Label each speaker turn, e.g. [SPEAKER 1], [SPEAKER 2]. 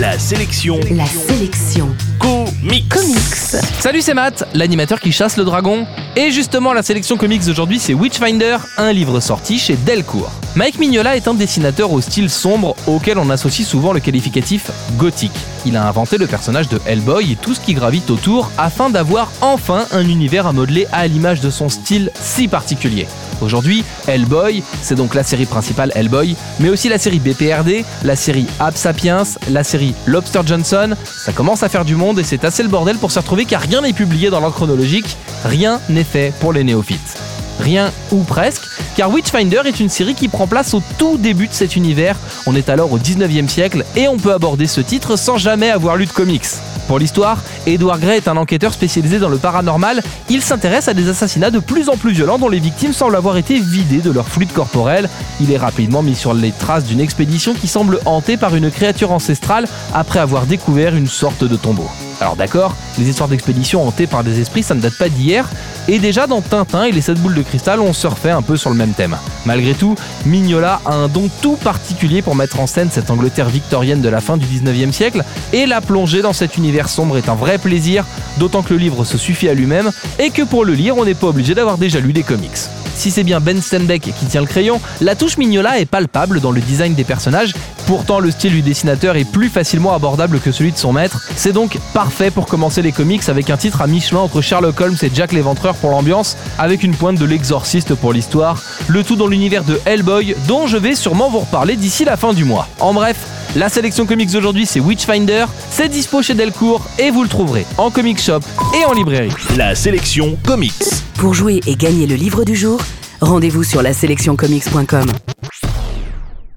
[SPEAKER 1] La sélection
[SPEAKER 2] La sélection
[SPEAKER 1] comics.
[SPEAKER 2] comics.
[SPEAKER 3] Salut, c'est Matt, l'animateur qui chasse le dragon. Et justement, la sélection comics d'aujourd'hui, c'est Witchfinder, un livre sorti chez Delcourt. Mike Mignola est un dessinateur au style sombre auquel on associe souvent le qualificatif gothique. Il a inventé le personnage de Hellboy et tout ce qui gravite autour afin d'avoir enfin un univers à modeler à l'image de son style si particulier. Aujourd'hui, Hellboy, c'est donc la série principale Hellboy, mais aussi la série BPRD, la série Ab Sapiens, la série Lobster Johnson. Ça commence à faire du monde et c'est assez le bordel pour se retrouver car rien n'est publié dans l'ordre chronologique, rien n'est fait pour les néophytes. Rien ou presque, car Witchfinder est une série qui prend place au tout début de cet univers. On est alors au 19e siècle et on peut aborder ce titre sans jamais avoir lu de comics. Pour l'histoire, Edward Gray est un enquêteur spécialisé dans le paranormal. Il s'intéresse à des assassinats de plus en plus violents dont les victimes semblent avoir été vidées de leur fluide corporel. Il est rapidement mis sur les traces d'une expédition qui semble hantée par une créature ancestrale après avoir découvert une sorte de tombeau. Alors d'accord, les histoires d'expéditions hantées par des esprits, ça ne date pas d'hier, et déjà dans Tintin et les 7 boules de cristal, on surfait un peu sur le même thème. Malgré tout, Mignola a un don tout particulier pour mettre en scène cette Angleterre victorienne de la fin du 19e siècle, et la plongée dans cet univers sombre est un vrai plaisir, d'autant que le livre se suffit à lui-même, et que pour le lire, on n'est pas obligé d'avoir déjà lu des comics. Si c'est bien Ben Stenbeck qui tient le crayon, la touche Mignola est palpable dans le design des personnages. Pourtant, le style du dessinateur est plus facilement abordable que celui de son maître. C'est donc parfait pour commencer les comics avec un titre à mi-chemin entre Sherlock Holmes et Jack l'Éventreur pour l'ambiance, avec une pointe de l'exorciste pour l'histoire. Le tout dans l'univers de Hellboy, dont je vais sûrement vous reparler d'ici la fin du mois. En bref, la sélection comics d'aujourd'hui, c'est Witchfinder. C'est dispo chez Delcourt et vous le trouverez en comic shop et en librairie.
[SPEAKER 1] La sélection comics.
[SPEAKER 2] Pour jouer et gagner le livre du jour, rendez-vous sur la sélectioncomics.com.